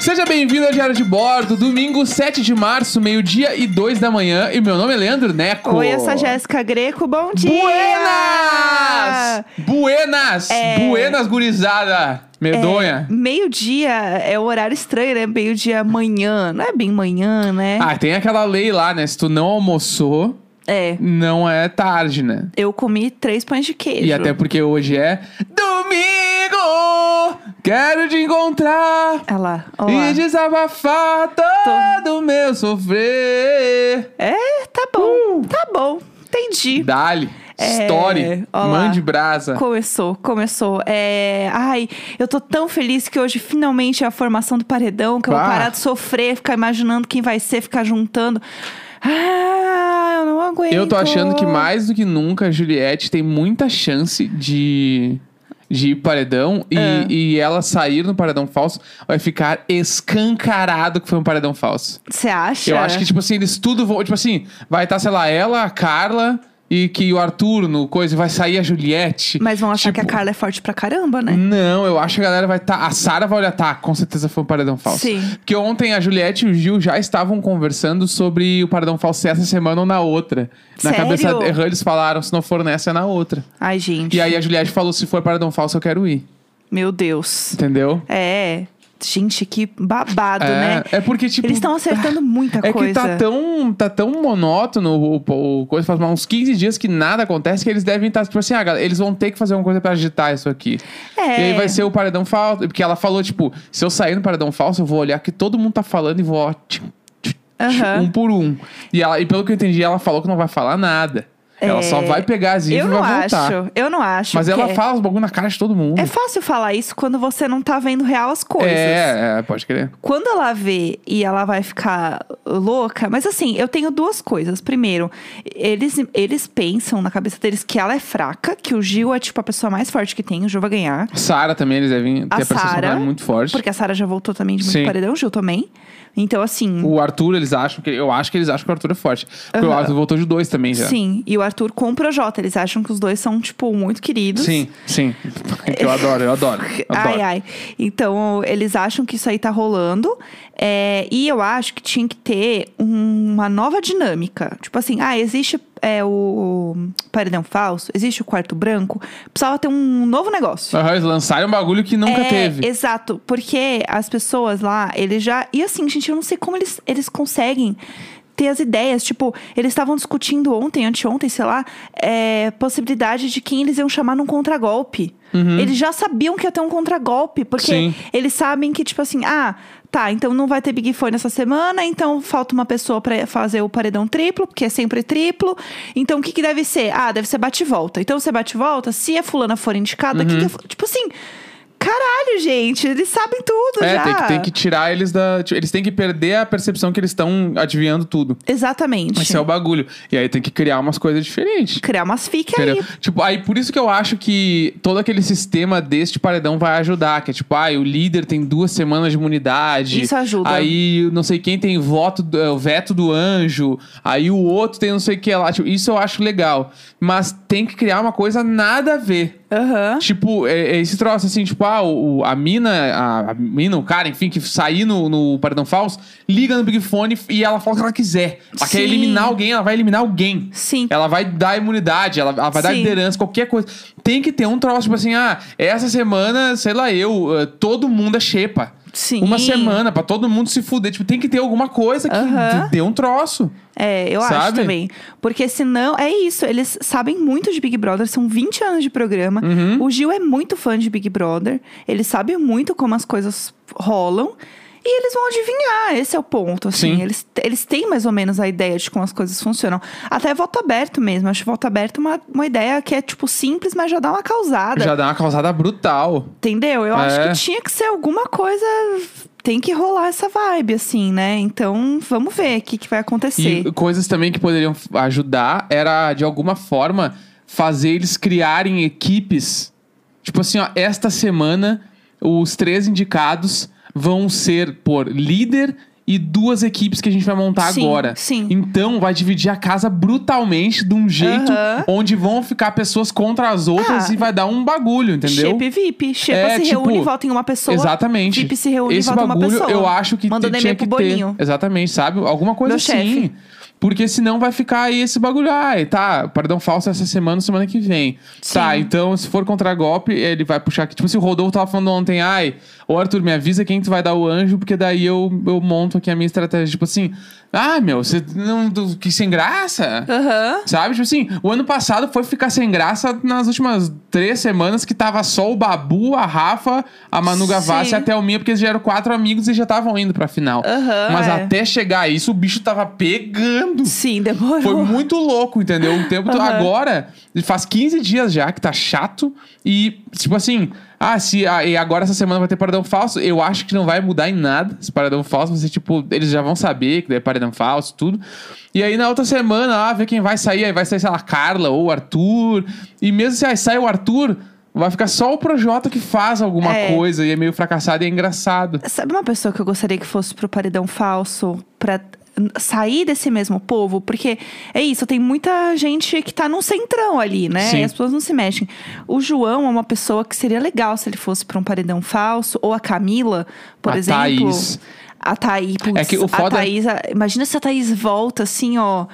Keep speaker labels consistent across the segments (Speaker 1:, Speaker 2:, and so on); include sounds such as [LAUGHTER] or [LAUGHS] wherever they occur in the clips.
Speaker 1: Seja bem-vindo ao Diário de Bordo, domingo 7 de março, meio-dia e 2 da manhã. E meu nome é Leandro Neco.
Speaker 2: Oi, eu sou a Jéssica Greco, bom dia!
Speaker 1: Buenas! Buenas!
Speaker 2: É.
Speaker 1: Buenas, gurizada! Medonha.
Speaker 2: Meio-dia é o horário estranho, né? Meio-dia manhã. Não é bem manhã, né?
Speaker 1: Ah, tem aquela lei lá, né? Se tu não almoçou,
Speaker 2: É.
Speaker 1: não é tarde, né?
Speaker 2: Eu comi três pães de queijo.
Speaker 1: E até porque hoje é domingo! Quero te encontrar
Speaker 2: lá.
Speaker 1: e desabafar todo o meu sofrer.
Speaker 2: É, tá bom, tá bom. Entendi.
Speaker 1: Dali,
Speaker 2: É,
Speaker 1: story,
Speaker 2: ó lá.
Speaker 1: mande brasa.
Speaker 2: Começou, começou. É... Ai, eu tô tão feliz que hoje finalmente é a formação do paredão, que eu vou parar de sofrer, ficar imaginando quem vai ser, ficar juntando. Ah, eu não aguento.
Speaker 1: Eu tô achando que mais do que nunca a Juliette tem muita chance de, de ir paredão e,
Speaker 2: Ah.
Speaker 1: e ela sair no paredão falso vai ficar escancarado que foi um paredão falso.
Speaker 2: Você acha?
Speaker 1: Eu acho que, tipo assim, eles tudo vão. Tipo assim, vai estar, sei lá, ela, a Carla e que o Arthur no coisa, vai sair a Juliette.
Speaker 2: Mas vão achar
Speaker 1: Tipo,
Speaker 2: que a Carla é forte pra caramba, né?
Speaker 1: Não, eu acho que a galera vai estar. a Sara vai olhar, tá, com certeza foi um paredão falso.
Speaker 2: Sim.
Speaker 1: Porque ontem a Juliette e o Gil já estavam conversando sobre o paredão falso essa semana ou na outra. Na
Speaker 2: Sério?
Speaker 1: cabeça errou, eles falaram, se não for nessa, é na outra.
Speaker 2: Ai, gente.
Speaker 1: E aí a Juliette falou: se for paredão falso, eu quero ir.
Speaker 2: Meu Deus.
Speaker 1: Entendeu?
Speaker 2: É. Gente, que babado, né?
Speaker 1: é, é porque, tipo.
Speaker 2: Eles estão acertando muita
Speaker 1: É
Speaker 2: coisa.
Speaker 1: que tá tão, tá tão monótono o, o- o coisa, faz uns 15 dias que nada acontece, que eles devem estar, tipo assim, ah, galera, eles vão ter que fazer uma coisa pra agitar isso aqui.
Speaker 2: É.
Speaker 1: E aí vai ser o paredão falso. Porque ela falou, tipo, se eu sair no paredão falso, eu vou olhar que todo mundo tá falando e vou, ó, tchum, tchum,
Speaker 2: Aham.
Speaker 1: um por um. E, ela, e pelo que eu entendi, ela falou que não vai falar nada. Ela
Speaker 2: É.
Speaker 1: só vai pegar as infos
Speaker 2: Eu
Speaker 1: e
Speaker 2: não
Speaker 1: vai voltar.
Speaker 2: acho. Eu não acho.
Speaker 1: Mas ela
Speaker 2: porque
Speaker 1: fala os bagulho na cara de todo mundo.
Speaker 2: É fácil falar isso quando você não tá vendo real as coisas.
Speaker 1: É, é, pode crer.
Speaker 2: Quando ela vê e ela vai ficar louca, mas assim, eu tenho duas coisas. Primeiro, eles, eles pensam na cabeça deles que ela é fraca, que o Gil é tipo a pessoa mais forte que tem, o Gil vai ganhar.
Speaker 1: Sara também, eles devem ter
Speaker 2: A
Speaker 1: a percepção
Speaker 2: Sarah,
Speaker 1: muito forte.
Speaker 2: Porque a Sarah já voltou também de muito
Speaker 1: Sim.
Speaker 2: paredão, o Gil também. Então, assim.
Speaker 1: O Arthur, eles acham que. Eu acho que eles acham que o Arthur é forte. Porque o
Speaker 2: Aham.
Speaker 1: Arthur voltou de dois também já.
Speaker 2: Sim, e o Arthur com o Projota. Eles acham que os dois são, tipo, muito queridos.
Speaker 1: Sim, sim. Que [LAUGHS] eu adoro, eu adoro. eu [LAUGHS]
Speaker 2: Ai,
Speaker 1: adoro.
Speaker 2: ai. Então, eles acham que isso aí tá rolando. É, e eu acho que tinha que ter um- uma nova dinâmica. Tipo assim, ah, existe é, o paredão falso, existe o quarto branco. Precisava ter um novo negócio.
Speaker 1: Aham, eles lançaram um bagulho que nunca
Speaker 2: é,
Speaker 1: teve.
Speaker 2: Exato, porque as pessoas lá, eles já. E assim, gente, eu não sei como eles, eles conseguem ter as ideias. Tipo, eles estavam discutindo ontem, anteontem, sei lá, é, possibilidade de quem eles iam chamar num contragolpe. Eles já sabiam que ia ter um contragolpe, porque
Speaker 1: Uhum. Sim.
Speaker 2: eles sabem que, tipo assim, ah. Tá, então não vai ter Big Fone nessa semana, então falta uma pessoa pra fazer o paredão triplo, porque é sempre triplo. Então o que, que deve ser? Ah, deve ser bate-volta. Então se é bate-volta, se a fulana for indicada, o que que é tipo assim, caralho, gente, eles sabem tudo
Speaker 1: É,
Speaker 2: já.
Speaker 1: tem que, tem que tirar eles da. tipo, Eles têm que perder a percepção que eles estão adivinhando tudo.
Speaker 2: Exatamente.
Speaker 1: Esse é o bagulho. E aí tem que criar umas coisas diferentes.
Speaker 2: Criar umas fique
Speaker 1: Entendeu?
Speaker 2: aí.
Speaker 1: Tipo, aí por isso que eu acho que todo aquele sistema deste paredão vai ajudar. Que é tipo, ah, o líder tem duas semanas de imunidade.
Speaker 2: Isso ajuda.
Speaker 1: Aí não sei quem tem voto, do- é, o veto do anjo. Aí o outro tem não sei o que lá. Tipo, isso eu acho legal. Mas tem que criar uma coisa nada a ver.
Speaker 2: Aham.
Speaker 1: Tipo, é, é esse troço assim, tipo, ah, o, a mina, a, a mina, o cara, enfim, que sair no, no paredão falso, liga no Big Fone e ela fala o que ela quiser. Ela quer
Speaker 2: Sim.
Speaker 1: eliminar alguém, ela vai eliminar alguém.
Speaker 2: Sim.
Speaker 1: Ela vai dar imunidade, ela, ela vai dar
Speaker 2: Sim.
Speaker 1: liderança, qualquer coisa. Tem que ter um troço, tipo assim, ah, essa semana, sei lá, eu, eh, todo mundo é xepa.
Speaker 2: Sim.
Speaker 1: Uma semana pra todo mundo se fuder. Tipo, tem que ter alguma coisa que
Speaker 2: Aham.
Speaker 1: dê um troço.
Speaker 2: É, eu acho
Speaker 1: Sabe?
Speaker 2: também. Porque senão, é isso, eles sabem muito de Big Brother, são 20 anos de programa.
Speaker 1: Uhum.
Speaker 2: O Gil é muito fã de Big Brother, ele sabe muito como as coisas rolam. E eles vão adivinhar, esse é o ponto, assim.
Speaker 1: Sim.
Speaker 2: Eles, eles têm mais ou menos a ideia de como as coisas funcionam. Até voto aberto mesmo. Acho voto aberto uma, uma ideia que é, tipo, simples, mas já dá uma causada.
Speaker 1: Já dá uma causada brutal.
Speaker 2: Entendeu? Eu acho
Speaker 1: É.
Speaker 2: que tinha que ser alguma coisa. Tem que rolar essa vibe, assim, né? Então, vamos ver o que, que vai acontecer.
Speaker 1: E coisas também que poderiam ajudar era, de alguma forma, fazer eles criarem equipes. Tipo assim, ó, esta semana os três indicados vão ser por líder e duas equipes que a gente vai montar
Speaker 2: Sim,
Speaker 1: agora.
Speaker 2: sim.
Speaker 1: Então vai dividir a casa brutalmente de um jeito
Speaker 2: Aham.
Speaker 1: onde vão ficar pessoas contra as outras
Speaker 2: Ah.
Speaker 1: e vai dar um bagulho, entendeu?
Speaker 2: Shape VIP. Shepa
Speaker 1: É,
Speaker 2: se
Speaker 1: tipo,
Speaker 2: reúne e vota em uma pessoa.
Speaker 1: Exatamente.
Speaker 2: VIP se reúne
Speaker 1: Esse
Speaker 2: e vota em uma
Speaker 1: bagulho
Speaker 2: pessoa.
Speaker 1: eu acho que
Speaker 2: Mandando
Speaker 1: tinha que
Speaker 2: pro
Speaker 1: ter.
Speaker 2: Boninho.
Speaker 1: Exatamente, sabe? Alguma coisa
Speaker 2: Meu
Speaker 1: assim.
Speaker 2: chefe.
Speaker 1: Porque senão vai ficar aí esse bagulho. Ai, tá, perdão falso essa semana, semana que vem.
Speaker 2: Sim.
Speaker 1: Tá, então se for contra golpe, ele vai puxar aqui. Tipo, se o Rodolfo tava falando ontem, ai, ô Arthur, me avisa quem tu vai dar o anjo, porque daí eu, eu monto aqui a minha estratégia. Tipo assim, ah, meu, você não. tu- Que sem graça?
Speaker 2: Aham.
Speaker 1: Sabe? Tipo assim, o ano passado foi ficar sem graça nas últimas três semanas que tava só o Babu, a Rafa, a Manu Gavassi
Speaker 2: Sim.
Speaker 1: e a Thelminha, porque eles já eram quatro amigos e já estavam indo pra final.
Speaker 2: Aham,
Speaker 1: Mas
Speaker 2: é.
Speaker 1: até chegar a isso, o bicho tava pegando.
Speaker 2: Sim, demorou.
Speaker 1: Foi muito louco, entendeu? O tempo
Speaker 2: Aham.
Speaker 1: agora, faz 15 dias já que tá chato. E, tipo assim, ah, se ah, e agora essa semana vai ter paredão falso, eu acho que não vai mudar em nada esse paredão falso. Você, tipo, eles já vão saber que é paredão falso, tudo. E aí na outra semana, ah, ver quem vai sair. Aí vai sair, sei lá, a Carla ou o Arthur. E mesmo se aí sai o Arthur. Vai ficar só o Projota que faz alguma
Speaker 2: É.
Speaker 1: coisa e é meio fracassado e é engraçado.
Speaker 2: Sabe uma pessoa que eu gostaria que fosse pro paredão falso pra sair desse mesmo povo? Porque é isso, tem muita gente que tá num centrão ali, né?
Speaker 1: Sim.
Speaker 2: E as pessoas não se mexem. O João é uma pessoa que seria legal se ele fosse pra um paredão falso. Ou a Camila, por
Speaker 1: A
Speaker 2: exemplo.
Speaker 1: Thaís.
Speaker 2: A Thaís, putz,
Speaker 1: É que o foda-
Speaker 2: a Thaís, imagina se a Thaís volta assim, ó,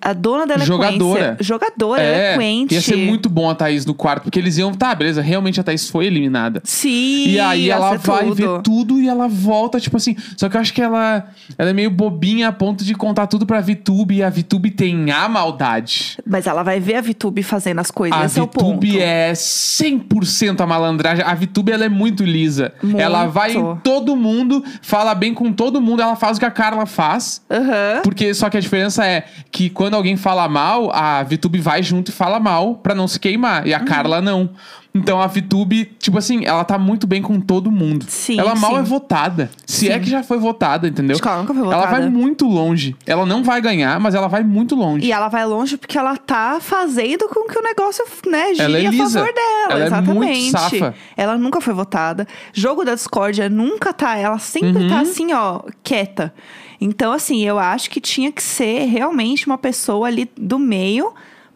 Speaker 2: a dona da eloquência.
Speaker 1: Jogadora.
Speaker 2: Jogadora,
Speaker 1: É,
Speaker 2: eloquente.
Speaker 1: ia ser muito bom a Thaís no quarto, porque eles iam, tá, beleza, realmente a Thaís foi eliminada.
Speaker 2: Sim,
Speaker 1: E aí ela vai
Speaker 2: tudo.
Speaker 1: ver tudo e ela volta, tipo assim. Só que eu acho que ela, ela é meio bobinha a ponto de contar tudo pra VTube e a VTube tem a maldade.
Speaker 2: Mas ela vai ver a VTube fazendo as coisas,
Speaker 1: A
Speaker 2: esse é o ponto.
Speaker 1: VTube é 100% a malandragem. A VTube ela é muito lisa.
Speaker 2: Muito.
Speaker 1: Ela vai em todo mundo, fala bem com todo mundo, ela faz o que a Carla faz.
Speaker 2: Aham.
Speaker 1: Porque só que a diferença é que quando alguém fala mal, a VTube vai junto e fala mal pra não se queimar. E a
Speaker 2: Uhum.
Speaker 1: Carla não. Então a VTube, tipo assim, ela tá muito bem com todo mundo.
Speaker 2: Sim,
Speaker 1: ela mal
Speaker 2: sim.
Speaker 1: é votada. Se é
Speaker 2: Sim.
Speaker 1: que já foi votada, entendeu?
Speaker 2: Ela nunca foi
Speaker 1: Ela
Speaker 2: votada.
Speaker 1: vai muito longe. Ela não vai ganhar, mas ela vai muito longe.
Speaker 2: E ela vai longe porque ela tá fazendo com que o negócio, né, gire
Speaker 1: Ela é
Speaker 2: a favor dela.
Speaker 1: Ela é
Speaker 2: exatamente.
Speaker 1: muito safa.
Speaker 2: Ela nunca foi votada. Jogo da discórdia nunca tá. Ela sempre
Speaker 1: Uhum.
Speaker 2: tá assim, ó, quieta. Então, assim, eu acho que tinha que ser realmente uma pessoa ali do meio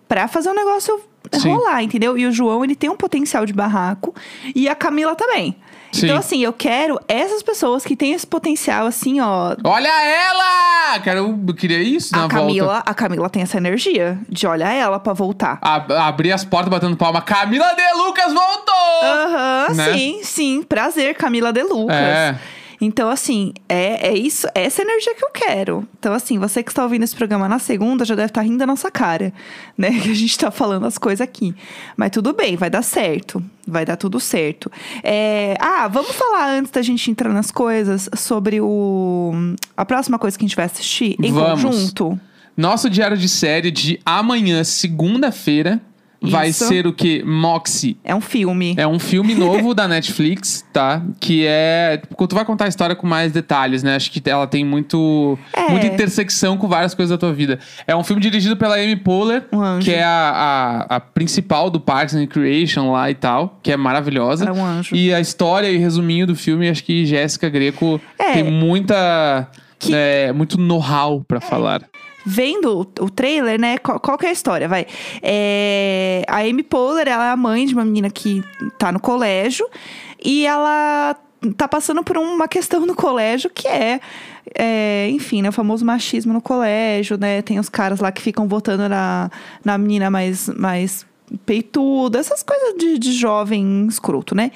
Speaker 2: pra fazer o negócio
Speaker 1: Sim.
Speaker 2: rolar, entendeu? E o João, ele tem um potencial de barraco. E a Camila também.
Speaker 1: Sim.
Speaker 2: Então, assim, eu quero essas pessoas que têm esse potencial, assim, ó,
Speaker 1: Olha ela! Quero, eu queria isso na
Speaker 2: a
Speaker 1: volta.
Speaker 2: Camila, a Camila tem essa energia de olhar ela pra voltar.
Speaker 1: A- abrir as portas batendo palma. Camila de Lucas voltou!
Speaker 2: Aham,
Speaker 1: né?
Speaker 2: sim, sim. Prazer, Camila De Lucas.
Speaker 1: É.
Speaker 2: Então, assim, é, é isso, é essa energia que eu quero. Então, assim, você que está ouvindo esse programa na segunda já deve estar rindo da nossa cara, né? [LAUGHS] Que a gente tá falando as coisas aqui. Mas tudo bem, vai dar certo. Vai dar tudo certo. É, Ah, vamos falar antes da gente entrar nas coisas sobre o. A próxima coisa que a gente vai assistir em
Speaker 1: Vamos.
Speaker 2: conjunto.
Speaker 1: Nosso diário de série de amanhã, segunda-feira, vai
Speaker 2: Isso.
Speaker 1: ser o que? Moxie.
Speaker 2: É um filme.
Speaker 1: É um filme novo da Netflix, [LAUGHS] tá? Que é. Tipo, tu vai contar a história com mais detalhes, né? Acho que ela tem muito.
Speaker 2: É.
Speaker 1: Muita intersecção com várias coisas da tua vida. É um filme dirigido pela Amy Poehler,
Speaker 2: Um
Speaker 1: que é a, a, a principal do Parks and Recreation lá e tal, que é maravilhosa.
Speaker 2: É um anjo.
Speaker 1: E a história e resuminho do filme, acho que Jéssica Greco
Speaker 2: É.
Speaker 1: tem muita.
Speaker 2: Que-
Speaker 1: é, muito know-how pra falar.
Speaker 2: Vendo o, trailer, né? Qual, qual que é a história? Vai. É, a Amy Poehler, ela é a mãe de uma menina que tá no colégio e ela tá passando por uma questão no colégio que é, é, enfim, né, o famoso machismo no colégio, né? Tem os caras lá que ficam votando na, na menina mais, mais peituda, essas coisas de, de jovem escroto, né?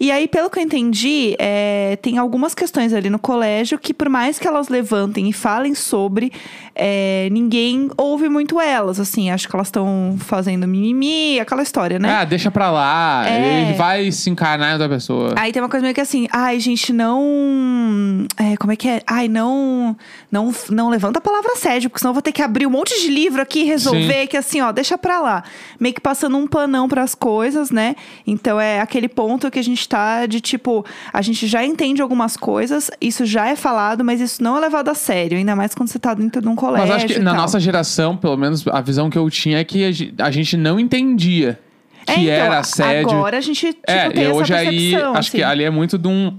Speaker 2: E aí, pelo que eu entendi, é, tem algumas questões ali no colégio que, por mais que elas levantem e falem sobre, é, ninguém ouve muito elas. Assim, acho que elas estão fazendo mimimi, aquela história, né?
Speaker 1: Ah, deixa pra lá.
Speaker 2: É.
Speaker 1: Ele vai se encarnar em outra pessoa.
Speaker 2: Aí tem uma coisa meio que assim, ai, gente, não. é, como é que é? Ai, não, não. Não levanta a palavra assédio, porque senão eu vou ter que abrir um monte de livro aqui e resolver, que assim, ó, deixa pra lá. Meio que passando um panão pras coisas, né? Então é aquele ponto que a gente tá de tipo, a gente já entende algumas coisas, isso já é falado, mas isso não é levado a sério, ainda mais quando você tá dentro de um colégio.
Speaker 1: Mas acho que na
Speaker 2: tal.
Speaker 1: nossa geração, pelo menos a visão que eu tinha é que a ge- a gente não entendia que
Speaker 2: É, então,
Speaker 1: era assédio.
Speaker 2: Agora a gente tipo,
Speaker 1: é,
Speaker 2: tem
Speaker 1: e
Speaker 2: essa
Speaker 1: hoje aí,
Speaker 2: percepção,
Speaker 1: acho que
Speaker 2: assim.
Speaker 1: ali é muito de um.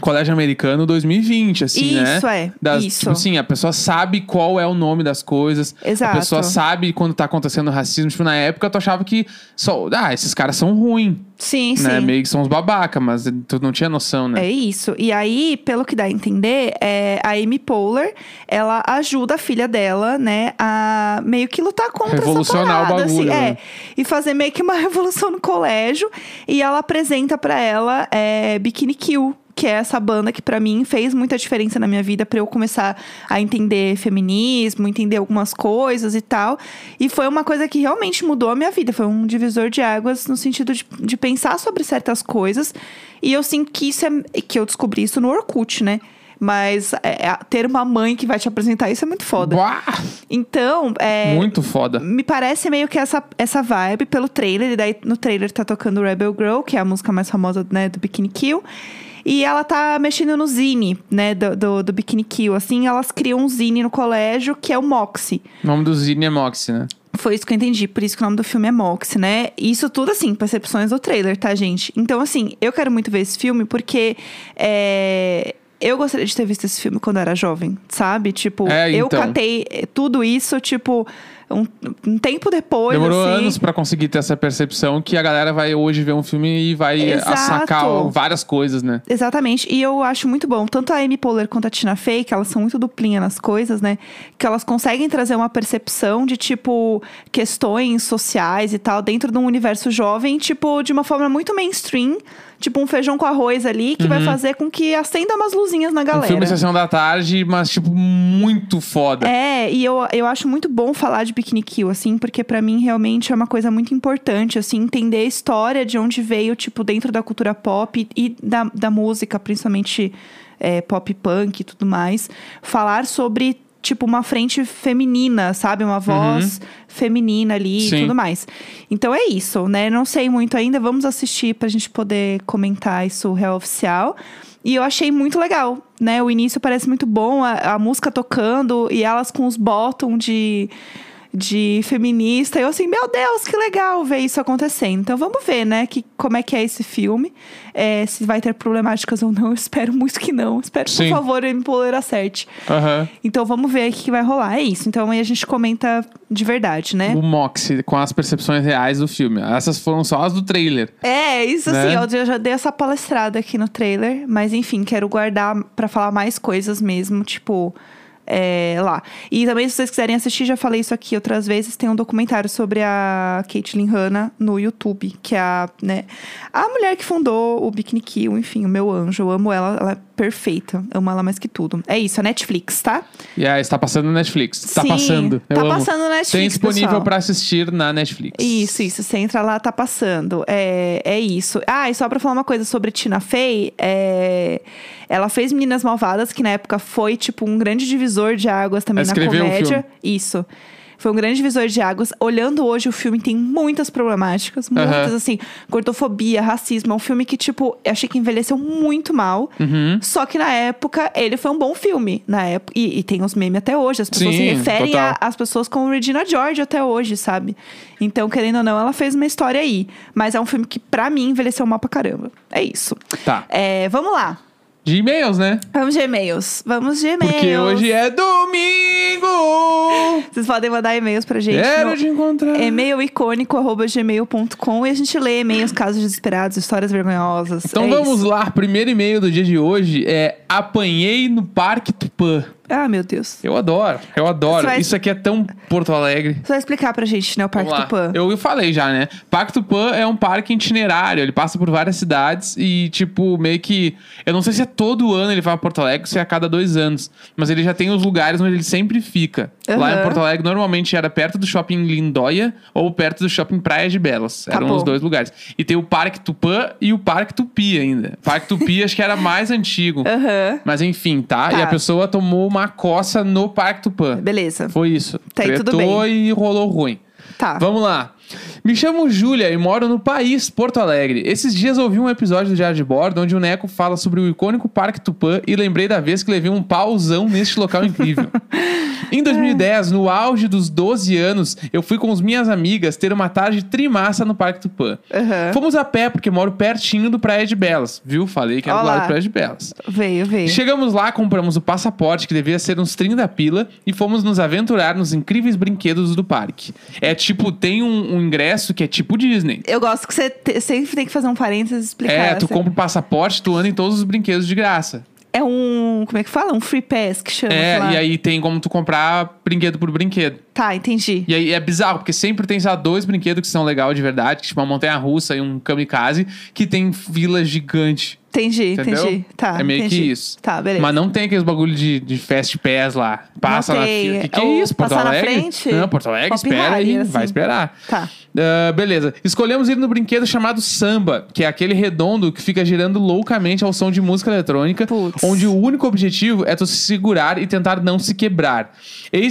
Speaker 1: Colégio Americano 2020, assim, né?
Speaker 2: Isso, é.
Speaker 1: Das-
Speaker 2: Isso.
Speaker 1: Tipo assim, a pessoa sabe qual é o nome das coisas.
Speaker 2: Exato.
Speaker 1: A pessoa sabe quando tá acontecendo racismo. Tipo, na época tu achava que só. Ah, esses caras são ruins,
Speaker 2: Sim,
Speaker 1: né?
Speaker 2: sim.
Speaker 1: Meio que são uns babaca, mas tu não tinha noção, né?
Speaker 2: É isso. E aí, pelo que dá a entender, é, a Amy Poehler, ela ajuda a filha dela, né, a meio que lutar contra
Speaker 1: Revolucionar o
Speaker 2: essa parada,
Speaker 1: bagulho,
Speaker 2: assim,
Speaker 1: né?
Speaker 2: é, e fazer meio que uma [LAUGHS] revolução no colégio. E ela apresenta pra ela é, Bikini Kill. Que é essa banda que pra mim fez muita diferença na minha vida pra eu começar a entender feminismo, entender algumas coisas e tal. E foi uma coisa que realmente mudou a minha vida. Foi um divisor de águas no sentido de, de pensar sobre certas coisas. E eu sinto que isso é. que eu descobri isso no Orkut, né? Mas é, é, ter uma mãe que vai te apresentar isso é muito foda.
Speaker 1: Buá!
Speaker 2: Então, é,
Speaker 1: Muito foda.
Speaker 2: me parece meio que essa, essa vibe pelo trailer. E daí no trailer tá tocando Rebel Girl, que é a música mais famosa né, do Bikini Kill. E ela tá mexendo no zine, né, do, do, do Bikini Kill. Assim, elas criam um zine no colégio, que é o Moxie.
Speaker 1: O nome do Zine é Moxie, né?
Speaker 2: Foi isso que eu entendi, por isso que o nome do filme é Moxie, né? Isso tudo, assim, percepções do trailer, tá, gente? Então, assim, eu quero muito ver esse filme porque é, eu gostaria de ter visto esse filme quando eu era jovem, sabe? Tipo,
Speaker 1: É,
Speaker 2: eu
Speaker 1: então.
Speaker 2: catei eh, tudo isso, tipo, um, um tempo depois.
Speaker 1: Demorou
Speaker 2: assim.
Speaker 1: anos pra conseguir ter essa percepção que a galera vai hoje ver um filme e vai
Speaker 2: Exato.
Speaker 1: sacar várias coisas, né?
Speaker 2: Exatamente. E eu acho muito bom, tanto a Amy Poehler quanto a Tina Fey, que elas são muito duplinha nas coisas, né? Que elas conseguem trazer uma percepção de, tipo, questões sociais e tal, dentro de um universo jovem, tipo, de uma forma muito mainstream. Tipo, um feijão com arroz ali, que vai fazer com que acenda umas luzinhas na
Speaker 1: Um
Speaker 2: galera.
Speaker 1: filme Sessão da Tarde, mas, tipo, muito foda.
Speaker 2: É, e eu, eu acho muito bom falar de Kill, assim, porque pra mim realmente é uma coisa muito importante, assim, entender a história de onde veio, tipo, dentro da cultura pop e da, da música, principalmente é, pop punk e tudo mais. Falar sobre, tipo, uma frente feminina, sabe? Uma voz feminina ali
Speaker 1: Sim.
Speaker 2: e tudo mais. Então é isso, né? Não sei muito ainda, vamos assistir pra gente poder comentar isso real oficial. E eu achei muito legal, né? O início parece muito bom, a, a música tocando e elas com os bottom de, de feminista. Eu assim, meu Deus, que legal ver isso acontecendo. Então vamos ver, né? Que, como é que é esse filme. É, se vai ter problemáticas ou não. Eu [LAUGHS] espero muito que não. Espero,
Speaker 1: Sim.
Speaker 2: por favor, ele me poder acerte.
Speaker 1: Aham.
Speaker 2: Então vamos ver o que vai rolar. É isso. Então aí a gente comenta de verdade, né?
Speaker 1: O Moxie, com as percepções reais do filme. Essas foram só as do trailer.
Speaker 2: É, isso
Speaker 1: Né?
Speaker 2: sim, eu já- já dei essa palestrada aqui no trailer, mas enfim, quero guardar pra falar mais coisas mesmo, tipo, é, lá. E também, se vocês quiserem assistir, já falei isso aqui outras vezes, tem um documentário sobre a Caitlyn Hanna no YouTube, que é a, né, a mulher que fundou o Bikini Kill, enfim, o meu anjo, eu amo ela, ela é perfeita, amo ela mais que tudo. É isso, a Netflix, tá?
Speaker 1: E aí, está passando no Netflix. Tá
Speaker 2: Sim,
Speaker 1: passando. Eu
Speaker 2: tá
Speaker 1: amo.
Speaker 2: passando no Netflix,
Speaker 1: Tem disponível pra assistir na Netflix.
Speaker 2: Isso, isso. Você entra lá, tá passando. É, é isso. Ah, e só pra falar uma coisa sobre Tina Fey, é, ela fez Meninas Malvadas, que na época foi, tipo, um grande divisor de águas também na comédia. Isso. Foi um grande divisor de águas. Olhando hoje, o filme tem muitas problemáticas. Muitas,
Speaker 1: Aham.
Speaker 2: assim. Gordofobia, racismo. É um filme que, tipo, eu achei que envelheceu muito mal.
Speaker 1: Uhum.
Speaker 2: Só que na época, ele foi um bom filme. Na época, e, e tem os memes até hoje. As pessoas
Speaker 1: Sim,
Speaker 2: se referem as pessoas como Regina George até hoje, sabe? Então, querendo ou não, ela fez uma história aí. Mas é um filme que, pra mim, envelheceu mal pra caramba. É isso.
Speaker 1: Tá.
Speaker 2: É, vamos lá.
Speaker 1: De e-mails, né?
Speaker 2: Vamos de e-mails. Vamos de e-mails.
Speaker 1: Porque hoje é domingo!
Speaker 2: Vocês podem mandar e-mails pra gente.
Speaker 1: Quero te encontrar.
Speaker 2: e-mailicônico.gmail.com e a gente lê e-mails, casos desesperados, histórias vergonhosas.
Speaker 1: Então
Speaker 2: É
Speaker 1: vamos
Speaker 2: isso.
Speaker 1: lá. Primeiro e-mail do dia de hoje é Apanhei no Parque Tupã.
Speaker 2: Ah, meu Deus.
Speaker 1: Eu adoro, eu adoro.
Speaker 2: Vai-
Speaker 1: Isso aqui é tão Porto Alegre.
Speaker 2: Você vai explicar pra gente, né, o Parque. Tupã?
Speaker 1: Eu falei já, né? Parque Tupã é um parque itinerário. Ele passa por várias cidades e, tipo, meio que. Eu não sei se é todo ano ele vai pra Porto Alegre, se é a cada dois anos. Mas ele já tem os lugares onde ele sempre fica. Lá em. Porto Alegre, normalmente era perto do shopping Lindóia ou perto do shopping Praia de Belas.
Speaker 2: Tá
Speaker 1: Eram os dois lugares. E tem o Parque Tupã e o Parque Tupi ainda. Parque Tupi [LAUGHS] acho que era mais antigo.
Speaker 2: Aham.
Speaker 1: Mas enfim, tá?
Speaker 2: Tá.
Speaker 1: E a pessoa tomou uma coça no Parque Tupã.
Speaker 2: Beleza.
Speaker 1: Foi isso.
Speaker 2: Tá aí, tudo
Speaker 1: Tretou e rolou ruim.
Speaker 2: Tá.
Speaker 1: Vamos lá. Me chamo Júlia e moro no país, Porto Alegre. Esses dias ouvi um episódio do Diário de Bordo onde o Neco fala sobre o icônico Parque Tupã e lembrei da vez que levei um pauzão neste local incrível. [LAUGHS] Em 2010, no auge dos 12 anos, eu fui com as minhas amigas ter uma tarde trimassa no Parque Tupã.
Speaker 2: Aham.
Speaker 1: Fomos a pé, porque moro pertinho do Praia de Belas, viu? Falei que era do
Speaker 2: Olá.
Speaker 1: lado do Praia de Belas.
Speaker 2: Veio, veio.
Speaker 1: Chegamos lá, compramos o passaporte, que devia ser uns 30 pila, e fomos nos aventurar nos incríveis brinquedos do parque. É tipo, tem um, um ingresso que é tipo Disney.
Speaker 2: Eu gosto que você te- sempre tem que fazer um parênteses e explicar.
Speaker 1: É, tu compra o passaporte, tu anda em todos os brinquedos de graça.
Speaker 2: É um. Como é que fala? Um free pass que chama. sei
Speaker 1: É,
Speaker 2: lá.
Speaker 1: e aí tem como tu comprar brinquedo por brinquedo.
Speaker 2: Tá, entendi.
Speaker 1: E aí é bizarro, porque sempre tem só dois brinquedos que são legal de verdade, tipo uma montanha russa e um kamikaze, que tem fila gigante.
Speaker 2: Entendi,
Speaker 1: Entendeu?
Speaker 2: entendi. Tá.
Speaker 1: É meio
Speaker 2: entendi.
Speaker 1: que isso.
Speaker 2: Tá, beleza.
Speaker 1: Mas não tem aqueles bagulho de, de fast pass lá. Passa na fila. Que, que é isso? Porto
Speaker 2: passar na
Speaker 1: Alegre?
Speaker 2: frente?
Speaker 1: Não, Porto Alegre, espera
Speaker 2: Harry,
Speaker 1: aí.
Speaker 2: assim.
Speaker 1: Vai esperar.
Speaker 2: Tá.
Speaker 1: Ah, beleza. Escolhemos ir no brinquedo chamado Samba, que é aquele redondo que fica girando loucamente ao som de música eletrônica,
Speaker 2: Putz.
Speaker 1: onde o único objetivo é tu se segurar e tentar não se quebrar.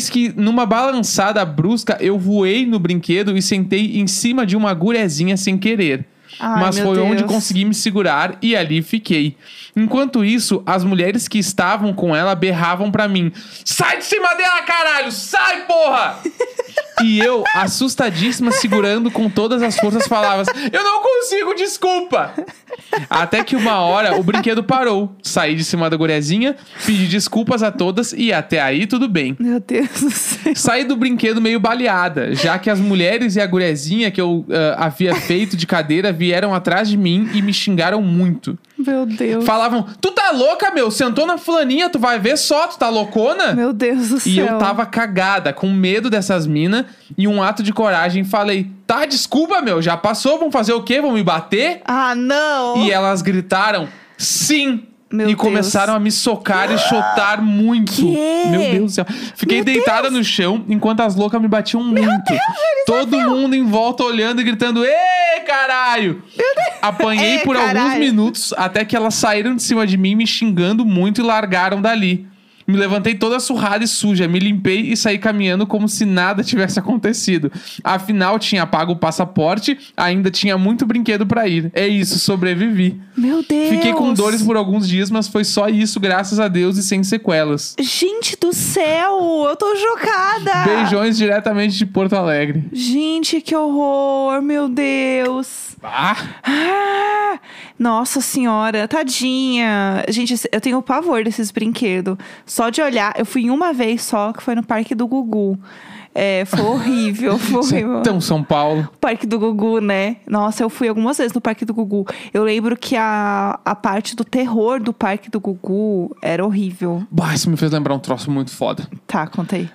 Speaker 1: Que, numa balançada brusca, eu voei no brinquedo e sentei em cima de uma agulhazinha sem querer.
Speaker 2: Ai,
Speaker 1: Mas foi onde
Speaker 2: Deus.
Speaker 1: consegui me segurar e ali fiquei. Enquanto isso, as mulheres que estavam com ela berravam pra mim: Sai de cima dela, caralho! Sai, porra! [LAUGHS] E eu, assustadíssima, segurando com todas as forças, falava: Eu não consigo, desculpa! Até que uma hora o brinquedo parou. Saí de cima da gurezinha, pedi desculpas a todas e até aí tudo bem.
Speaker 2: Meu Deus do céu.
Speaker 1: Saí do brinquedo meio baleada, já que as mulheres e a gurezinha que eu ah, havia feito de cadeira vieram atrás de mim e me xingaram muito.
Speaker 2: Meu Deus.
Speaker 1: Falavam: Tu tá louca, meu? Sentou na fulaninha, tu vai ver só, tu tá loucona?
Speaker 2: Meu Deus do céu.
Speaker 1: E eu tava cagada, com medo dessas minas, e um ato de coragem falei: Tá, desculpa, meu, já passou, vão fazer o quê? Vão me bater?
Speaker 2: Ah, não!
Speaker 1: E elas gritaram: Sim!
Speaker 2: Meu
Speaker 1: e
Speaker 2: Deus.
Speaker 1: começaram a me socar e chutar [GASPS] muito.
Speaker 2: Quê?
Speaker 1: Meu Deus do céu. Fiquei
Speaker 2: Meu
Speaker 1: deitada no chão enquanto as loucas me batiam muito. Todo mundo em volta olhando e gritando: Ê, caralho! Apanhei
Speaker 2: Ê, [LAUGHS]
Speaker 1: por alguns
Speaker 2: caralho.
Speaker 1: minutos até que elas saíram de cima de mim me xingando muito e largaram dali. Me levantei toda surrada e suja, me limpei e saí caminhando como se nada tivesse acontecido. Afinal, tinha pago o passaporte, ainda tinha muito brinquedo pra ir. É isso, sobrevivi.
Speaker 2: Meu Deus!
Speaker 1: Fiquei com dores por alguns dias, mas foi só isso, graças a Deus e sem sequelas.
Speaker 2: Gente do céu! Eu tô chocada!
Speaker 1: Beijões diretamente de Porto Alegre.
Speaker 2: Gente, que horror! Meu Deus!
Speaker 1: Ah,
Speaker 2: Ah, nossa senhora, tadinha. Gente, eu tenho pavor desses brinquedos. Só de olhar, eu fui uma vez só, que foi no parque do Gugu. É, foi horrível, [LAUGHS] foi
Speaker 1: isso
Speaker 2: horrível.
Speaker 1: é tão São Paulo.
Speaker 2: O Parque do Gugu, né? Nossa, eu fui algumas vezes no Parque do Gugu. Eu lembro que a, a parte do terror do Parque do Gugu era horrível.
Speaker 1: Bah, isso me fez lembrar um troço muito foda.
Speaker 2: Tá, contei.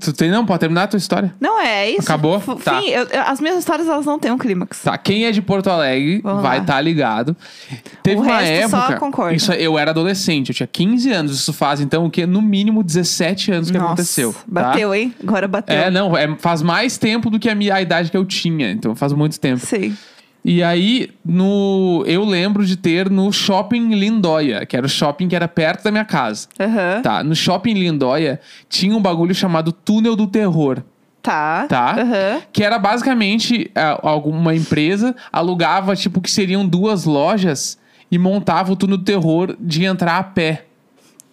Speaker 1: Tu tem não? Pode terminar a tua história?
Speaker 2: Não, é isso.
Speaker 1: Acabou?
Speaker 2: F-
Speaker 1: Tá.
Speaker 2: Fim, eu- eu- as minhas histórias, elas não têm um clímax.
Speaker 1: Tá, quem é de Porto Alegre
Speaker 2: Vamos
Speaker 1: vai estar ligado. Teve
Speaker 2: O
Speaker 1: uma época. Isso eu era adolescente, eu tinha 15 anos. Isso faz então o quê? No mínimo 17 anos que
Speaker 2: Nossa,
Speaker 1: aconteceu. tá?
Speaker 2: Bateu, hein? Agora bateu.
Speaker 1: É, não, é, faz mais tempo do que a minha a idade que eu tinha, então faz muito tempo.
Speaker 2: Sei.
Speaker 1: E aí, no, eu lembro de ter no Shopping Lindóia, que era o shopping que era perto da minha casa.
Speaker 2: Aham.
Speaker 1: Tá, no Shopping Lindóia tinha um bagulho chamado Túnel do Terror.
Speaker 2: Tá.
Speaker 1: Tá?
Speaker 2: Aham.
Speaker 1: Que era basicamente ah, alguma empresa alugava, tipo, que seriam duas lojas e montava o túnel do terror de entrar a pé.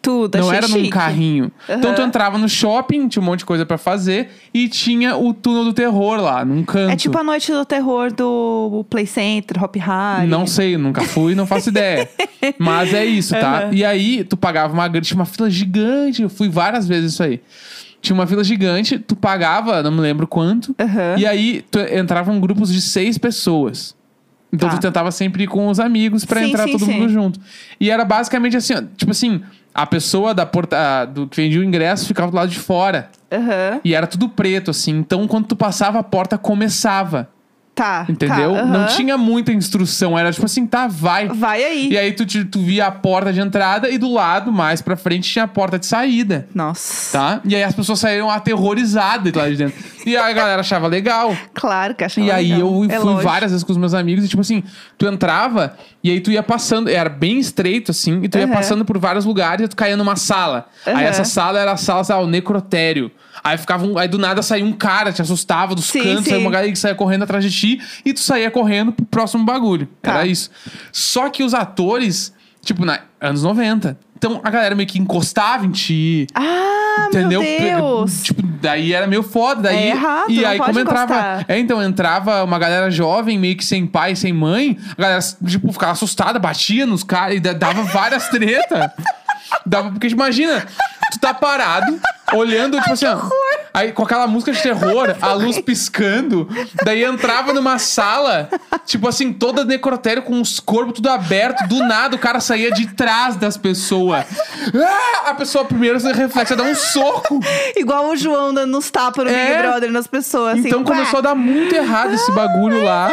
Speaker 2: Tudo,
Speaker 1: não era num
Speaker 2: chique.
Speaker 1: carrinho. Então tu entrava no shopping, tinha um monte de coisa pra fazer e tinha o túnel do terror lá, num canto.
Speaker 2: É tipo a noite do terror do Play Center, Hop Harry.
Speaker 1: Não sei, nunca fui, não faço ideia. [LAUGHS] Mas é isso, tá?
Speaker 2: Aham.
Speaker 1: E aí, tu pagava uma tinha uma fila gigante. Eu fui várias vezes isso aí. Tinha uma fila gigante, tu pagava, não me lembro quanto.
Speaker 2: Aham.
Speaker 1: E aí, tu entravam grupos de seis pessoas. Então
Speaker 2: Tá.
Speaker 1: tu tentava sempre ir com os amigos pra
Speaker 2: Sim,
Speaker 1: entrar
Speaker 2: sim,
Speaker 1: todo
Speaker 2: sim.
Speaker 1: mundo junto. E era basicamente assim, ó, tipo assim, a pessoa da porta, do que vendia o ingresso ficava do lado de fora.
Speaker 2: Aham.
Speaker 1: E era tudo preto, assim. Então, quando tu passava, a porta começava.
Speaker 2: Tá.
Speaker 1: Entendeu?
Speaker 2: tá,
Speaker 1: Não
Speaker 2: aham.
Speaker 1: tinha muita instrução. Era tipo assim, tá, vai.
Speaker 2: Vai aí.
Speaker 1: E aí tu, tu via a porta de entrada e do lado, mais pra frente, tinha a porta de saída.
Speaker 2: Nossa.
Speaker 1: Tá? E aí as pessoas saíram aterrorizadas lá de dentro. E aí a galera achava legal.
Speaker 2: Claro que achava
Speaker 1: E aí
Speaker 2: legal.
Speaker 1: eu
Speaker 2: É
Speaker 1: fui
Speaker 2: lógico.
Speaker 1: várias vezes com os meus amigos e, tipo assim, tu entrava e aí tu ia passando, era bem estreito, assim, e tu ia passando por vários lugares e tu caía numa sala. Aí
Speaker 2: Aham.
Speaker 1: essa sala era a sala, lá, o necrotério. Aí ficava um- aí do nada saía um cara, te assustava dos
Speaker 2: Sim,
Speaker 1: cantos,
Speaker 2: sim.
Speaker 1: aí uma galera que saía correndo atrás de ti e tu saía correndo pro próximo bagulho.
Speaker 2: Tá.
Speaker 1: Era isso. Só que os atores, tipo, na anos 90, Então a galera meio que encostava em ti.
Speaker 2: Ah,
Speaker 1: Entendeu?
Speaker 2: meu Deus.
Speaker 1: Tipo, daí era meio foda. Daí,
Speaker 2: É errado,
Speaker 1: e aí, como entrava.
Speaker 2: encostar.
Speaker 1: É, então entrava uma galera jovem, meio que sem pai, sem mãe. A galera, tipo, ficava assustada, batia nos caras e da- dava várias treta. [LAUGHS] dava, porque imagina, tu tá parado, olhando, tipo assim, ó, Aí com aquela música de terror, a luz piscando. Daí entrava numa sala, tipo assim, toda necrotério com os corpos tudo aberto. Do nada o cara saía de trás das pessoas. Ah! A pessoa primeiro se reflexa, dá um soco.
Speaker 2: Igual o João dando uns tapas no
Speaker 1: É.
Speaker 2: Big Brother nas pessoas. assim,
Speaker 1: Então começou a dar muito errado esse bagulho lá.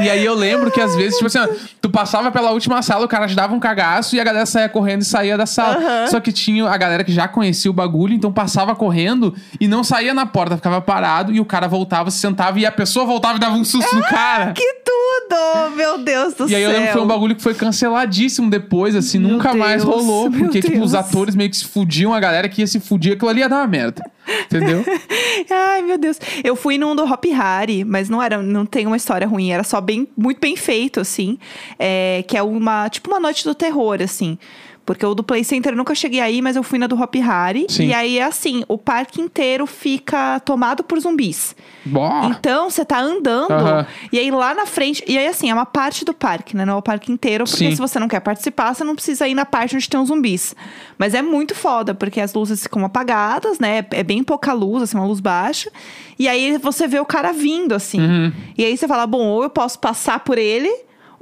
Speaker 1: E aí eu lembro que às vezes, tipo assim, ó, tu passava pela última sala, o cara te dava um cagaço e a galera saía correndo e saía da sala.
Speaker 2: Aham.
Speaker 1: Só que tinha a galera que já conhecia o bagulho, então passava correndo e não saía na porta, ficava parado e o cara voltava, se sentava e a pessoa voltava e dava um susto no cara.
Speaker 2: Que tudo! Meu Deus do
Speaker 1: E aí
Speaker 2: céu.
Speaker 1: eu lembro que foi um bagulho que foi canceladíssimo depois, assim,
Speaker 2: Meu
Speaker 1: nunca mais
Speaker 2: Deus,
Speaker 1: rolou. [LAUGHS]
Speaker 2: meu
Speaker 1: Porque, tipo, os
Speaker 2: Deus.
Speaker 1: atores meio que se fudiam, a galera que ia se fudir, aquilo ali ia dar uma merda. Entendeu? [LAUGHS]
Speaker 2: Ai, meu Deus. Eu fui num do Hop Harry, mas não era, não tem uma história ruim, era só bem, muito bem feito, assim. É, que é uma, tipo uma noite do terror, assim. Porque o do Play Center eu nunca cheguei aí, mas eu fui na do Hop Harry.
Speaker 1: Sim.
Speaker 2: E aí é assim, o parque inteiro fica tomado por zumbis.
Speaker 1: Bó.
Speaker 2: Então, você tá andando,
Speaker 1: Aham.
Speaker 2: e aí lá na frente. E aí, assim, é uma parte do parque, né? Não é o parque inteiro, porque
Speaker 1: Sim.
Speaker 2: se você não quer participar, você não precisa ir na parte onde tem os zumbis. Mas é muito foda, porque as luzes ficam apagadas, né? É bem pouca luz, assim, uma luz baixa. E aí você vê o cara vindo, assim.
Speaker 1: Uhum.
Speaker 2: E aí você fala, bom, ou eu posso passar por ele.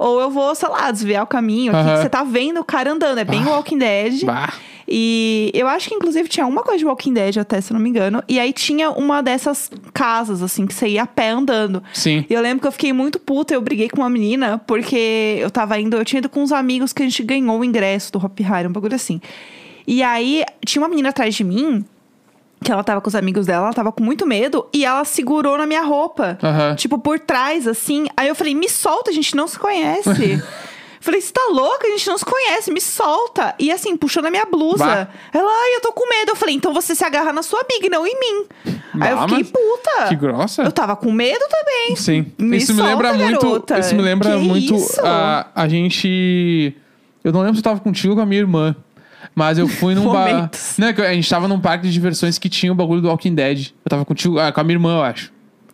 Speaker 2: Ou eu vou, sei lá, desviar o caminho. Aqui, que você tá vendo o cara andando. É bem
Speaker 1: Ah.
Speaker 2: Walking Dead.
Speaker 1: Bah.
Speaker 2: E eu acho que, inclusive, tinha uma coisa de Walking Dead até, se eu não me engano. E aí tinha uma dessas casas, assim, que você ia a pé andando.
Speaker 1: Sim.
Speaker 2: E eu lembro que eu fiquei muito puta, eu briguei com uma menina, porque eu tava indo, eu tinha ido com uns amigos que a gente ganhou o ingresso do Hop Hari, um bagulho assim. E aí tinha uma menina atrás de mim, que ela tava com os amigos dela, ela tava com muito medo, e ela segurou na minha roupa.
Speaker 1: Aham.
Speaker 2: Tipo, por trás, assim. Aí eu falei, me solta, a gente não se conhece. [LAUGHS] Falei, você tá louca? A gente não se conhece, me solta. E assim, puxando a minha blusa.
Speaker 1: Bah.
Speaker 2: Ela, ai, eu tô com medo. Eu falei, então você se agarra na sua amiga e não em mim. Aí eu
Speaker 1: Bah,
Speaker 2: fiquei puta.
Speaker 1: Que grossa.
Speaker 2: Eu tava com medo também.
Speaker 1: Sim.
Speaker 2: Me
Speaker 1: isso me
Speaker 2: solta,
Speaker 1: lembra muito. Isso me lembra
Speaker 2: Que
Speaker 1: muito
Speaker 2: isso?
Speaker 1: a, a gente. Eu não lembro se eu tava contigo ou com a minha irmã. Mas eu fui num bar. Né, que a gente tava num parque de diversões que tinha o bagulho do Walking Dead. Eu tava contigo, ah, com a minha irmã, eu acho.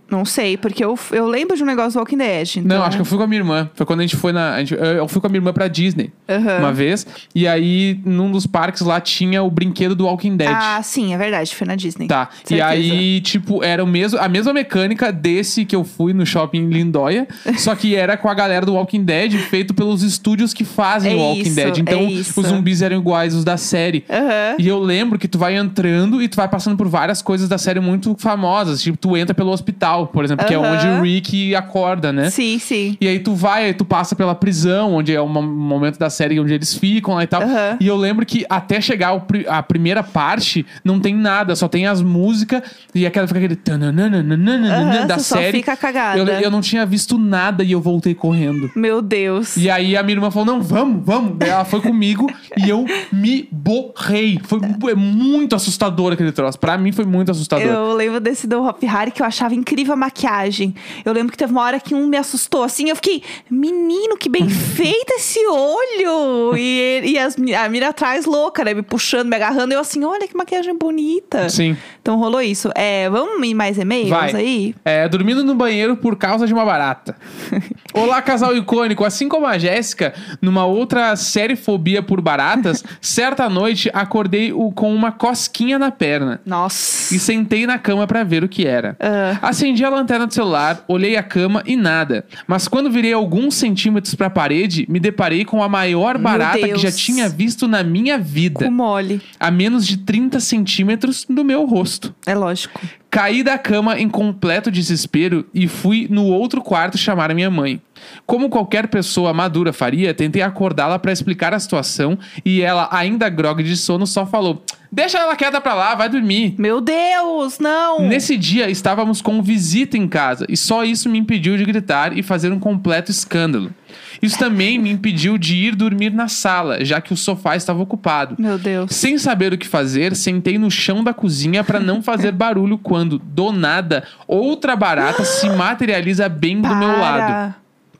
Speaker 2: Não sei, porque eu, eu lembro de um negócio do Walking Dead. Então...
Speaker 1: Não, acho que eu fui com a minha irmã. Foi quando a gente foi na. a gente- eu fui com a minha irmã pra Disney
Speaker 2: Aham.
Speaker 1: uma vez. E aí, num dos parques lá tinha o brinquedo do Walking Dead.
Speaker 2: Ah, sim, é verdade. Foi na Disney.
Speaker 1: Tá. E aí, tipo, era o mesmo, a mesma mecânica desse que eu fui no shopping em Lindóia, [LAUGHS] só que era com a galera do Walking Dead, feito pelos estúdios que fazem
Speaker 2: É
Speaker 1: o Walking
Speaker 2: isso,
Speaker 1: Dead. Então,
Speaker 2: é
Speaker 1: os zumbis eram iguais os da série.
Speaker 2: Aham.
Speaker 1: E eu lembro que tu vai entrando e tu vai passando por várias coisas da série muito famosas. Tipo, tu entra pelo hospital, por exemplo, que é
Speaker 2: Aham.
Speaker 1: onde o Rick acorda, né?
Speaker 2: Sim, sim.
Speaker 1: E aí tu vai, aí tu passa pela prisão, onde é um momento da série onde eles ficam lá e tal.
Speaker 2: Aham.
Speaker 1: E eu lembro que até chegar pri- a primeira parte, não tem nada, só tem as músicas e aquela fica aquele tananana
Speaker 2: Aham,
Speaker 1: da
Speaker 2: você só
Speaker 1: série.
Speaker 2: fica cagada.
Speaker 1: Eu, eu não tinha visto nada e eu voltei correndo.
Speaker 2: Meu Deus.
Speaker 1: E aí a minha irmã falou: não, vamos, vamos. Daí ela foi comigo e eu me borrei. Foi mu- é muito assustador aquele troço. Pra mim foi muito assustador.
Speaker 2: Eu lembro desse do Hop Harry que eu achava incrível a maquiagem. Eu lembro que teve uma hora que um me assustou assim. Eu fiquei, menino, que bem feito esse olho! E, e as, a mira atrás louca, né? Me puxando, me agarrando. Eu assim, olha que maquiagem bonita.
Speaker 1: Sim.
Speaker 2: Então rolou isso. É, vamos em mais e-mails
Speaker 1: Vai.
Speaker 2: aí?
Speaker 1: É, dormindo no banheiro por causa de uma barata. [LAUGHS] Olá, casal icônico. Assim como a Jéssica, numa outra série fobia por baratas, [LAUGHS] certa noite acordei o- com uma cosquinha na perna.
Speaker 2: Nossa.
Speaker 1: E sentei na cama pra ver o que era.
Speaker 2: Ah.
Speaker 1: Acendi a lanterna do celular, olhei a cama e nada. Mas quando virei alguns centímetros pra parede, me deparei com a maior barata que já tinha visto na minha vida.
Speaker 2: Com mole.
Speaker 1: A menos de 30 centímetros do meu rosto.
Speaker 2: É lógico.
Speaker 1: Caí da cama em completo desespero e fui no outro quarto chamar a minha mãe. Como qualquer pessoa madura faria, tentei acordá-la para explicar a situação e ela, ainda grogue de sono, só falou: Deixa ela quieta pra lá, vai dormir.
Speaker 2: Meu Deus, não!
Speaker 1: Nesse dia estávamos com visita em casa e só isso me impediu de gritar e fazer um completo escândalo. Isso também me impediu de ir dormir na sala, já que o sofá estava ocupado.
Speaker 2: Meu Deus.
Speaker 1: Sem saber o que fazer, sentei no chão da cozinha para não fazer barulho quando, do nada, outra barata se materializa bem do meu lado.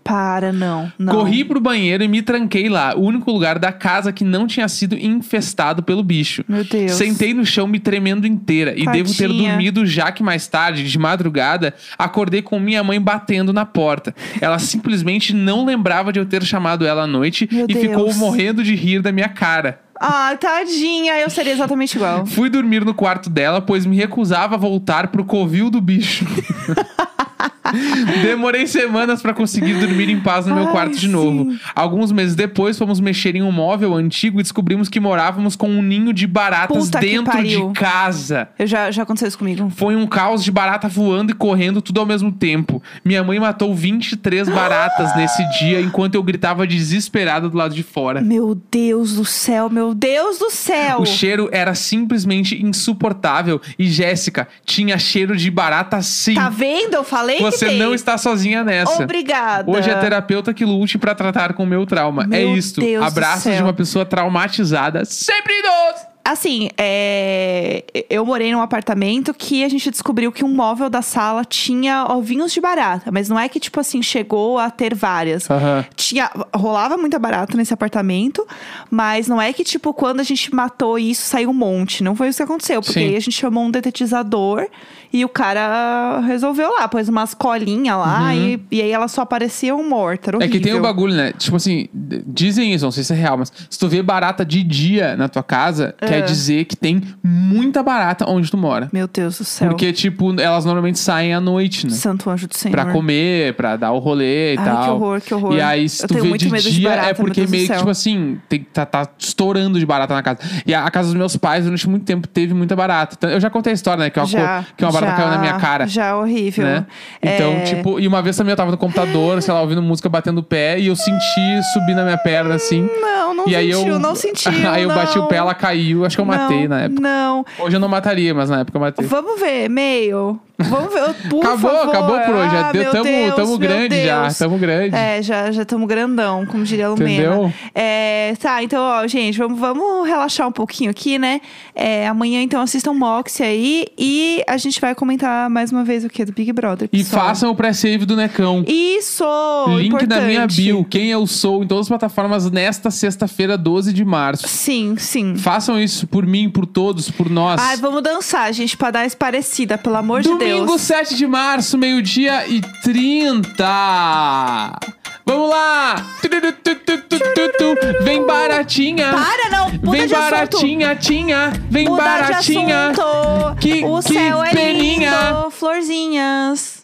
Speaker 2: Para, não. não.
Speaker 1: Corri pro banheiro e me tranquei lá, o único lugar da casa que não tinha sido infestado pelo bicho.
Speaker 2: Meu Deus.
Speaker 1: Sentei no chão me tremendo inteira e devo ter dormido já que mais tarde, de madrugada, acordei com minha mãe batendo na porta. Ela simplesmente não lembrava de eu ter chamado ela à noite
Speaker 2: Meu
Speaker 1: e ficou
Speaker 2: Deus.
Speaker 1: morrendo de rir da minha cara.
Speaker 2: Ah, tadinha. Eu seria exatamente igual.
Speaker 1: Fui dormir no quarto dela, pois me recusava a voltar pro covil do bicho. [LAUGHS] [LAUGHS] Demorei semanas pra conseguir dormir em paz no meu
Speaker 2: Ai,
Speaker 1: quarto de novo.
Speaker 2: sim.
Speaker 1: Alguns meses depois, fomos mexer em um móvel antigo e descobrimos que morávamos com um ninho de baratas
Speaker 2: Puta
Speaker 1: dentro de casa.
Speaker 2: Eu já, já aconteceu isso comigo.
Speaker 1: Foi um caos de barata voando e correndo tudo ao mesmo tempo. Minha mãe matou 23 baratas nesse dia enquanto eu gritava desesperada do lado de fora.
Speaker 2: Meu Deus do céu, meu Deus do céu.
Speaker 1: O cheiro era simplesmente insuportável e Jéssica tinha cheiro de barata sim.
Speaker 2: Tá vendo? Eu falei que
Speaker 1: Você não está sozinha nessa.
Speaker 2: Obrigada.
Speaker 1: Hoje é terapeuta que lute pra tratar com o meu trauma. é
Speaker 2: Meu
Speaker 1: isto.
Speaker 2: Deus
Speaker 1: Abraços de uma pessoa traumatizada. Sempre idoso.
Speaker 2: Assim, é, eu morei num apartamento que a gente descobriu que um móvel da sala tinha ovinhos de barata. Mas não é que, tipo assim, chegou a ter várias.
Speaker 1: Aham.
Speaker 2: Tinha, rolava muita barata nesse apartamento, mas não é que, tipo, quando a gente matou isso, saiu um monte. Não foi isso que aconteceu. Porque
Speaker 1: Sim.
Speaker 2: aí a gente chamou um detetizador e o cara resolveu lá, pôs umas colinhas lá e, e aí elas só apareciam mortas. Era
Speaker 1: Uhum. É que tem o
Speaker 2: horrível.
Speaker 1: bagulho, né? Tipo assim, dizem isso, não sei se é real, mas se tu vê barata de dia na tua casa, quer
Speaker 2: É.
Speaker 1: dizer que tem muita barata onde tu mora.
Speaker 2: Meu Deus do céu.
Speaker 1: Porque, tipo, elas normalmente saem à noite, né?
Speaker 2: Santo anjo do Senhor.
Speaker 1: Pra comer, pra dar o rolê e
Speaker 2: Ai,
Speaker 1: tal.
Speaker 2: que horror, que horror.
Speaker 1: E aí, se
Speaker 2: Eu
Speaker 1: tu
Speaker 2: tenho
Speaker 1: vê
Speaker 2: muito
Speaker 1: de
Speaker 2: medo de
Speaker 1: dia,
Speaker 2: barata,
Speaker 1: é porque
Speaker 2: meu Deus do
Speaker 1: meio que,
Speaker 2: céu.
Speaker 1: tipo assim, tem, tá, tá estourando de barata na casa. E a, a casa dos meus pais, durante muito tempo, teve muita barata. Então, Eu já contei a história, né? Que, uma,
Speaker 2: já,
Speaker 1: co- que uma barata
Speaker 2: já,
Speaker 1: caiu na minha cara.
Speaker 2: Já, horrível.
Speaker 1: Né? Então,
Speaker 2: É,
Speaker 1: tipo, e uma vez também eu tava no computador, sei lá, ouvindo música, batendo o pé, e eu senti subir na minha perna, assim.
Speaker 2: Não, não
Speaker 1: e aí
Speaker 2: sentiu,
Speaker 1: eu,
Speaker 2: não sentiu. [LAUGHS]
Speaker 1: aí eu bati o
Speaker 2: não.
Speaker 1: pé, ela caiu. Acho que eu matei
Speaker 2: não,
Speaker 1: na época.
Speaker 2: Não.
Speaker 1: Hoje eu não mataria, mas na época eu matei.
Speaker 2: Vamos ver, meio. Vamos ver, por
Speaker 1: acabou,
Speaker 2: favor.
Speaker 1: acabou por hoje.
Speaker 2: Ah,
Speaker 1: Já
Speaker 2: meu
Speaker 1: tamo,
Speaker 2: Deus,
Speaker 1: tamo grande já.
Speaker 2: Deus.
Speaker 1: Tamo grande.
Speaker 2: É, já já estamos grandão, como diria a Lumena.
Speaker 1: Entendeu?
Speaker 2: É, tá, então, ó, gente, vamos, vamos relaxar um pouquinho aqui, né? É, amanhã, então, assistam Moxie aí e a gente vai comentar mais uma vez o que? Do Big Brother.
Speaker 1: E
Speaker 2: pessoal.
Speaker 1: façam o pré-save do Necão.
Speaker 2: Isso!
Speaker 1: Link
Speaker 2: importante.
Speaker 1: na minha bio. Quem eu sou em todas as plataformas nesta sexta-feira, 12 de março.
Speaker 2: Sim, sim.
Speaker 1: Façam isso por mim, por todos, por nós.
Speaker 2: Ai, vamos dançar, gente, pra dar essa parecida, pelo amor de
Speaker 1: Domingo,
Speaker 2: Deus.
Speaker 1: 7 de março, meio-dia e 30. Vamos lá! Vem baratinha!
Speaker 2: Para, não! Muda
Speaker 1: Vem
Speaker 2: de assunto.
Speaker 1: baratinha, tinha! Vem
Speaker 2: Muda
Speaker 1: baratinha! Que-
Speaker 2: o
Speaker 1: que
Speaker 2: céu é
Speaker 1: peninha.
Speaker 2: lindo. Florzinhas.